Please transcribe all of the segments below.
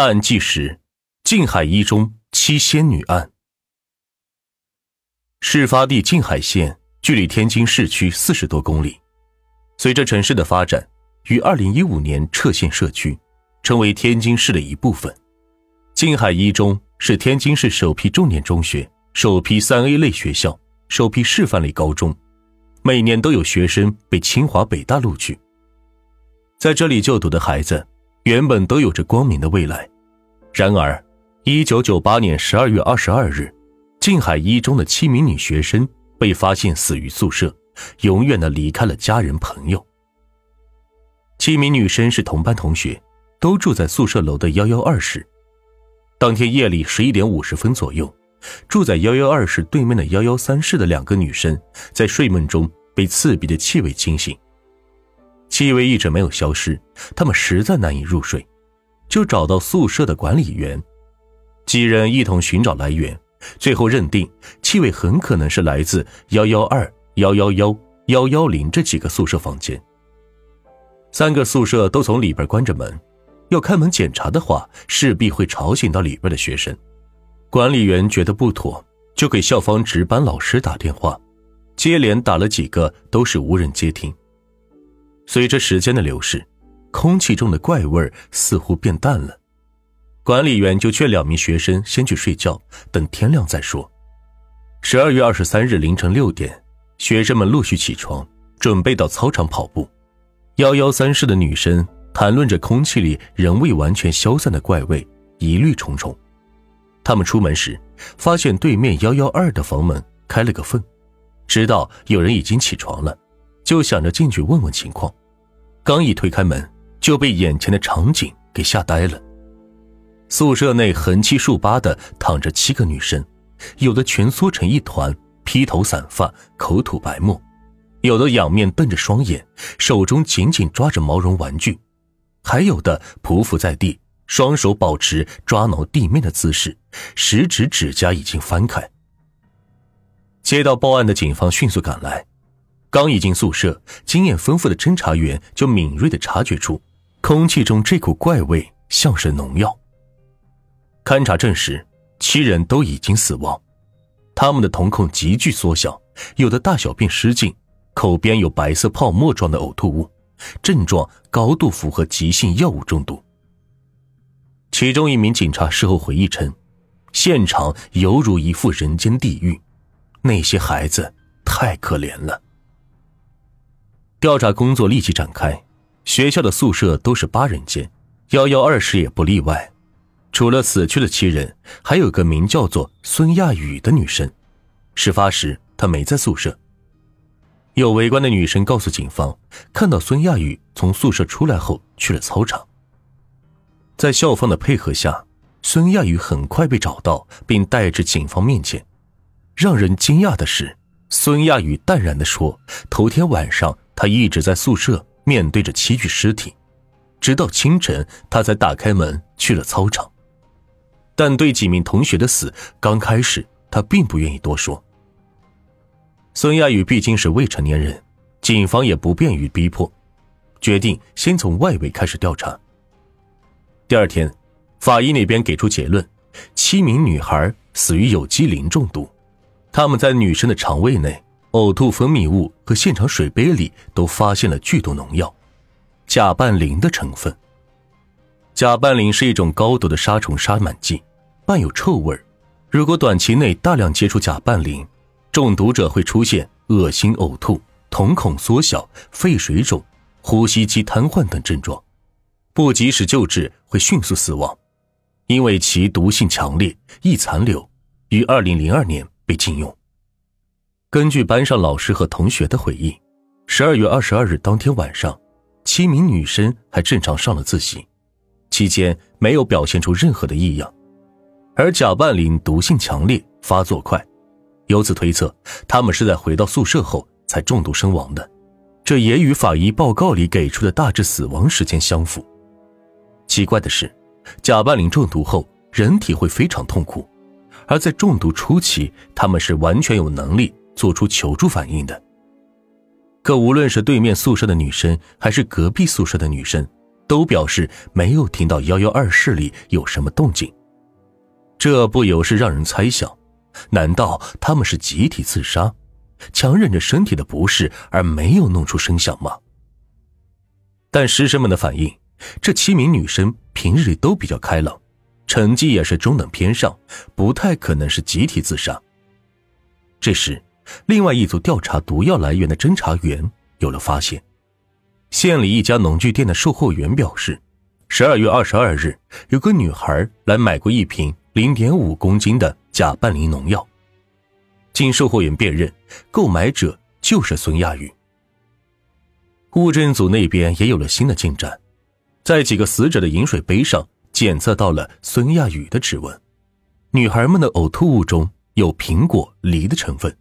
大案纪实：静海一中七仙女案。事发地静海县距离天津市区四十多公里。随着城市的发展，于二零一五年撤县设区，成为天津市的一部分。静海一中是天津市首批重点中学、首批三 A 类学校、首批示范类高中，每年都有学生被清华、北大录取。在这里就读的孩子。原本都有着光明的未来，然而，一九九八年十二月二十二日，静海一中的七名女学生被发现死于宿舍，永远的离开了家人朋友。七名女生是同班同学，都住在宿舍楼的幺幺二室。当天夜里十一点五十分左右，住在幺幺二室对面的幺幺三室的两个女生在睡梦中被刺鼻的气味惊醒。气味一直没有消失，他们实在难以入睡，就找到宿舍的管理员，几人一同寻找来源，最后认定气味很可能是来自幺幺二、幺幺幺、幺幺零这几个宿舍房间。三个宿舍都从里边关着门，要开门检查的话，势必会吵醒到里边的学生。管理员觉得不妥，就给校方值班老师打电话，接连打了几个，都是无人接听。随着时间的流逝，空气中的怪味似乎变淡了。管理员就劝两名学生先去睡觉，等天亮再说。十二月二十三日凌晨六点，学生们陆续起床，准备到操场跑步。幺幺三室的女生谈论着空气里仍未完全消散的怪味，疑虑重重。他们出门时，发现对面幺幺二的房门开了个缝，知道有人已经起床了，就想着进去问问情况。刚一推开门，就被眼前的场景给吓呆了。宿舍内横七竖八的躺着七个女生，有的蜷缩成一团，披头散发，口吐白沫；有的仰面瞪着双眼，手中紧紧抓着毛绒玩具；还有的匍匐在地，双手保持抓挠地面的姿势，食指指甲已经翻开。接到报案的警方迅速赶来。刚一进宿舍，经验丰富的侦查员就敏锐的察觉出，空气中这股怪味像是农药。勘查证实，七人都已经死亡，他们的瞳孔急剧缩小，有的大小便失禁，口边有白色泡沫状的呕吐物，症状高度符合急性药物中毒。其中一名警察事后回忆称，现场犹如一副人间地狱，那些孩子太可怜了。调查工作立即展开，学校的宿舍都是八人间，幺幺二室也不例外。除了死去的七人，还有个名叫做孙亚宇的女生。事发时她没在宿舍。有围观的女生告诉警方，看到孙亚宇从宿舍出来后去了操场。在校方的配合下，孙亚宇很快被找到，并带至警方面前。让人惊讶的是，孙亚宇淡然地说：“头天晚上。”他一直在宿舍面对着七具尸体，直到清晨，他才打开门去了操场。但对几名同学的死，刚开始他并不愿意多说。孙亚宇毕竟是未成年人，警方也不便于逼迫，决定先从外围开始调查。第二天，法医那边给出结论：七名女孩死于有机磷中毒，她们在女生的肠胃内。呕吐分泌物和现场水杯里都发现了剧毒农药甲拌磷的成分。甲拌磷是一种高毒的杀虫杀螨剂，伴有臭味如果短期内大量接触甲拌磷，中毒者会出现恶心、呕吐、瞳孔缩小、肺水肿、呼吸机瘫痪等症状，不及时救治会迅速死亡。因为其毒性强烈，易残留，于二零零二年被禁用。根据班上老师和同学的回忆，十二月二十二日当天晚上，七名女生还正常上了自习，期间没有表现出任何的异样。而甲拌磷毒性强烈，发作快，由此推测，他们是在回到宿舍后才中毒身亡的。这也与法医报告里给出的大致死亡时间相符。奇怪的是，甲拌磷中毒后人体会非常痛苦，而在中毒初期，他们是完全有能力。做出求助反应的。可无论是对面宿舍的女生，还是隔壁宿舍的女生，都表示没有听到幺幺二室里有什么动静。这不由是让人猜想：难道他们是集体自杀，强忍着身体的不适而没有弄出声响吗？但师生们的反应，这七名女生平日里都比较开朗，成绩也是中等偏上，不太可能是集体自杀。这时，另外一组调查毒药来源的侦查员有了发现。县里一家农具店的售货员表示，十二月二十二日，有个女孩来买过一瓶零点五公斤的甲拌磷农药。经售货员辨认，购买者就是孙亚宇。物证组那边也有了新的进展，在几个死者的饮水杯上检测到了孙亚宇的指纹，女孩们的呕吐物中。有苹果、梨的成分，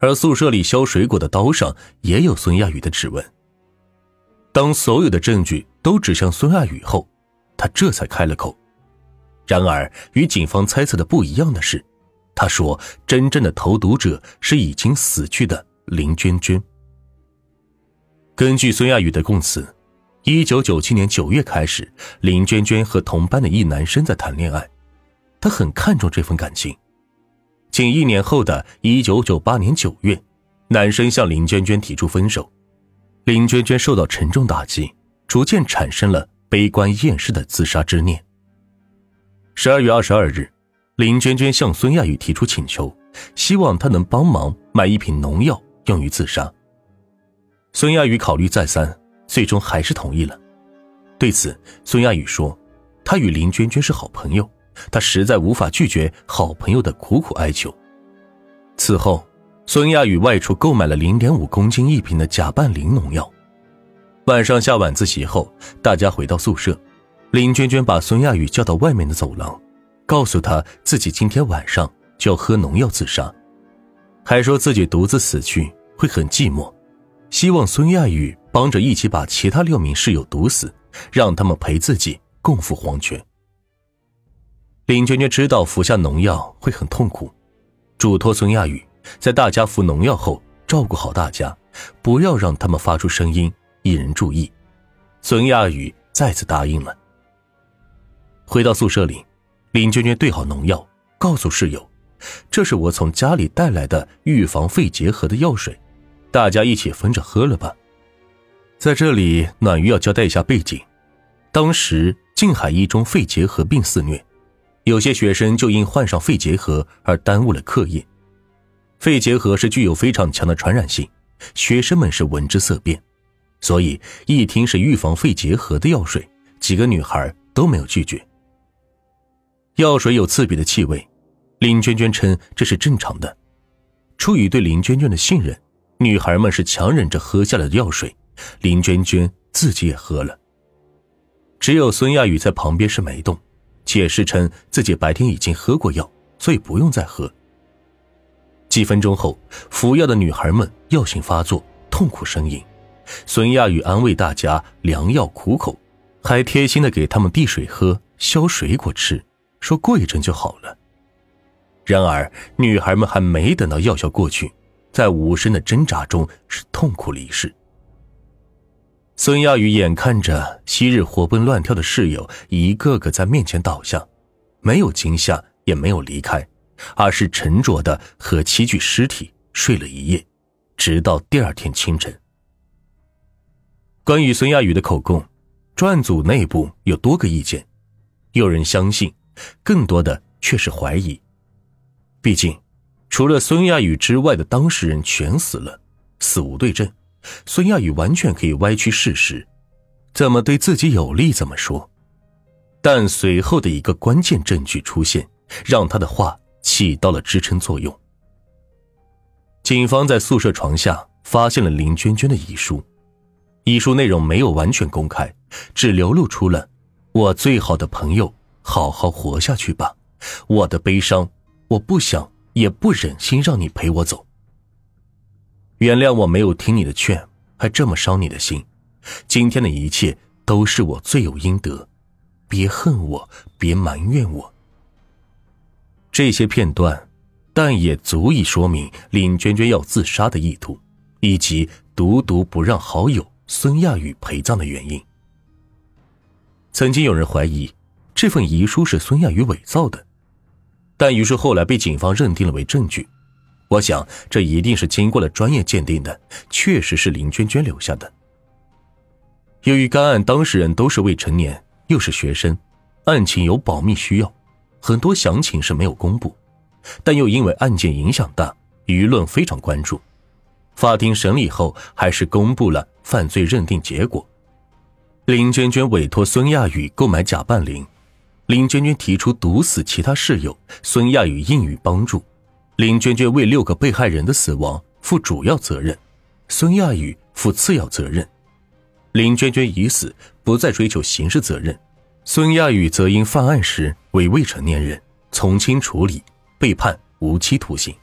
而宿舍里削水果的刀上也有孙亚宇的指纹。当所有的证据都指向孙亚宇后，他这才开了口。然而，与警方猜测的不一样的是，他说真正的投毒者是已经死去的林娟娟。根据孙亚宇的供词，一九九七年九月开始，林娟娟和同班的一男生在谈恋爱，她很看重这份感情。仅一年后的一九九八年九月，男生向林娟娟提出分手，林娟娟受到沉重打击，逐渐产生了悲观厌世的自杀之念。十二月二十二日，林娟娟向孙亚宇提出请求，希望他能帮忙买一瓶农药用于自杀。孙亚宇考虑再三，最终还是同意了。对此，孙亚宇说：“他与林娟娟是好朋友。”他实在无法拒绝好朋友的苦苦哀求。此后，孙亚宇外出购买了零点五公斤一瓶的甲拌磷农药。晚上下晚自习后，大家回到宿舍，林娟娟把孙亚宇叫到外面的走廊，告诉他自己今天晚上就要喝农药自杀，还说自己独自死去会很寂寞，希望孙亚宇帮着一起把其他六名室友毒死，让他们陪自己共赴黄泉。林娟娟知道服下农药会很痛苦，嘱托孙亚宇在大家服农药后照顾好大家，不要让他们发出声音引人注意。孙亚宇再次答应了。回到宿舍里，林娟娟兑好农药，告诉室友：“这是我从家里带来的预防肺结核的药水，大家一起分着喝了吧。”在这里，暖鱼要交代一下背景：当时静海一中肺结核病肆虐。有些学生就因患上肺结核而耽误了课业。肺结核是具有非常强的传染性，学生们是闻之色变，所以一听是预防肺结核的药水，几个女孩都没有拒绝。药水有刺鼻的气味，林娟娟称这是正常的。出于对林娟娟的信任，女孩们是强忍着喝下了药水，林娟娟自己也喝了。只有孙亚宇在旁边是没动。解释称自己白天已经喝过药，所以不用再喝。几分钟后，服药的女孩们药性发作，痛苦呻吟。孙亚宇安慰大家良药苦口，还贴心的给他们递水喝、削水果吃，说过一阵就好了。然而，女孩们还没等到药效过去，在无声的挣扎中是痛苦离世。孙亚宇眼看着昔日活蹦乱跳的室友一个个在面前倒下，没有惊吓，也没有离开，而是沉着的和七具尸体睡了一夜，直到第二天清晨。关于孙亚宇的口供，专案组内部有多个意见，有人相信，更多的却是怀疑。毕竟，除了孙亚宇之外的当事人全死了，死无对证。孙亚宇完全可以歪曲事实，怎么对自己有利怎么说。但随后的一个关键证据出现，让他的话起到了支撑作用。警方在宿舍床下发现了林娟娟的遗书，遗书内容没有完全公开，只流露出了“我最好的朋友，好好活下去吧，我的悲伤，我不想也不忍心让你陪我走。”原谅我没有听你的劝，还这么伤你的心。今天的一切都是我罪有应得，别恨我，别埋怨我。这些片段，但也足以说明林娟娟要自杀的意图，以及独独不让好友孙亚宇陪葬的原因。曾经有人怀疑这份遗书是孙亚宇伪造的，但遗书后来被警方认定了为证据。我想，这一定是经过了专业鉴定的，确实是林娟娟留下的。由于该案当事人都是未成年，又是学生，案情有保密需要，很多详情是没有公布，但又因为案件影响大，舆论非常关注。法庭审理后，还是公布了犯罪认定结果。林娟娟委托孙亚宇购买假半灵，林娟娟提出毒死其他室友，孙亚宇应予帮助。林娟娟为六个被害人的死亡负主要责任，孙亚宇负次要责任。林娟娟已死，不再追求刑事责任，孙亚宇则因犯案时为未成年人，从轻处理，被判无期徒刑。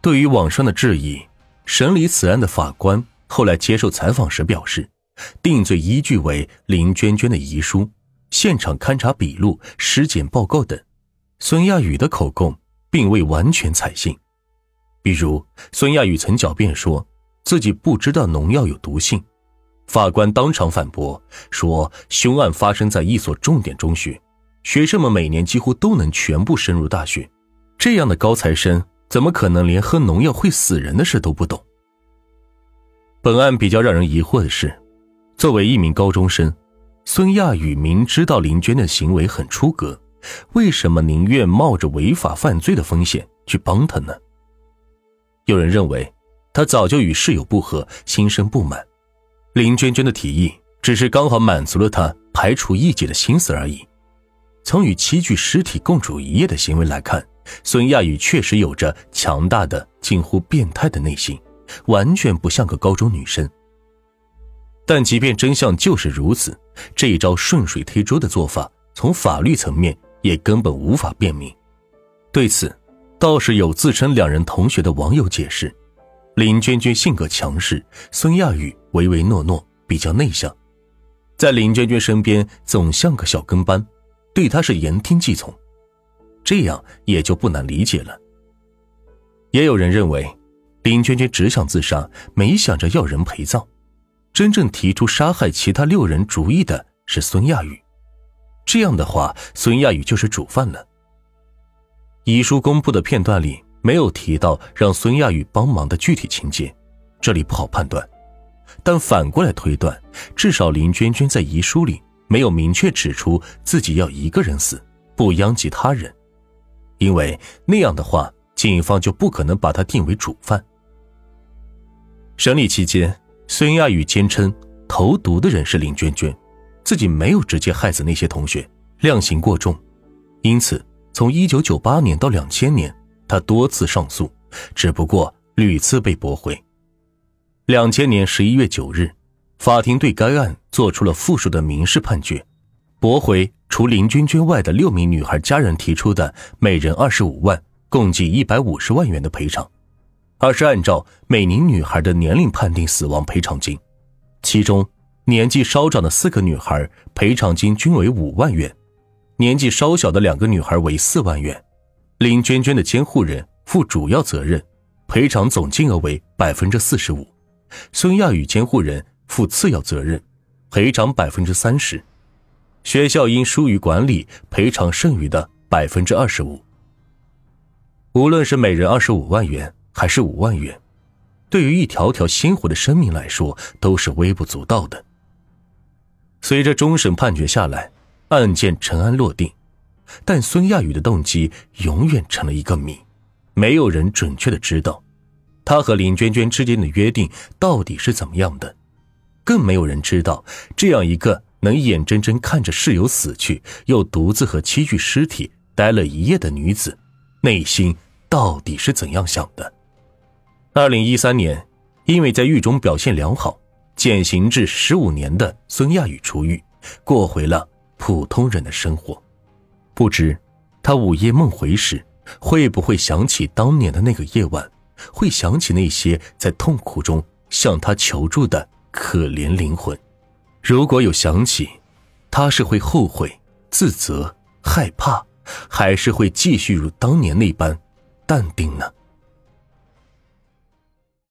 对于网上的质疑。审理此案的法官后来接受采访时表示，定罪依据为林娟娟的遗书、现场勘查笔录、尸检报告等。孙亚宇的口供并未完全采信，比如孙亚宇曾狡辩说自己不知道农药有毒性，法官当场反驳说，凶案发生在一所重点中学，学生们每年几乎都能全部升入大学，这样的高材生。怎么可能连喝农药会死人的事都不懂？本案比较让人疑惑的是，作为一名高中生，孙亚宇明知道林娟的行为很出格，为什么宁愿冒着违法犯罪的风险去帮他呢？有人认为，他早就与室友不和，心生不满，林娟娟的提议只是刚好满足了他排除异己的心思而已。从与七具尸体共处一夜的行为来看。孙亚宇确实有着强大的、近乎变态的内心，完全不像个高中女生。但即便真相就是如此，这一招顺水推舟的做法，从法律层面也根本无法辨明。对此，倒是有自称两人同学的网友解释：林娟娟性格强势，孙亚宇唯唯诺诺，比较内向，在林娟娟身边总像个小跟班，对她是言听计从。这样也就不难理解了。也有人认为，林娟娟只想自杀，没想着要人陪葬。真正提出杀害其他六人主意的是孙亚宇。这样的话，孙亚宇就是主犯了。遗书公布的片段里没有提到让孙亚宇帮忙的具体情节，这里不好判断。但反过来推断，至少林娟娟在遗书里没有明确指出自己要一个人死，不殃及他人。因为那样的话，警方就不可能把他定为主犯。审理期间，孙亚宇坚称投毒的人是林娟娟，自己没有直接害死那些同学，量刑过重。因此，从1998年到2000年，他多次上诉，只不过屡次被驳回。2000年11月9日，法庭对该案作出了复述的民事判决。驳回除林娟娟外的六名女孩家人提出的每人二十五万，共计一百五十万元的赔偿，而是按照每名女孩的年龄判定死亡赔偿金。其中，年纪稍长的四个女孩赔偿金均为五万元，年纪稍小的两个女孩为四万元。林娟娟的监护人负主要责任，赔偿总金额为百分之四十五；孙亚宇监护人负次要责任，赔偿百分之三十。学校因疏于管理，赔偿剩余的百分之二十五。无论是每人二十五万元，还是五万元，对于一条条鲜活的生命来说，都是微不足道的。随着终审判决下来，案件尘埃落定，但孙亚宇的动机永远成了一个谜，没有人准确的知道，他和林娟娟之间的约定到底是怎么样的，更没有人知道这样一个。能眼睁睁看着室友死去，又独自和七具尸体待了一夜的女子，内心到底是怎样想的？二零一三年，因为在狱中表现良好，减刑至十五年的孙亚宇出狱，过回了普通人的生活。不知他午夜梦回时，会不会想起当年的那个夜晚，会想起那些在痛苦中向他求助的可怜灵魂？如果有想起，他是会后悔、自责、害怕，还是会继续如当年那般淡定呢？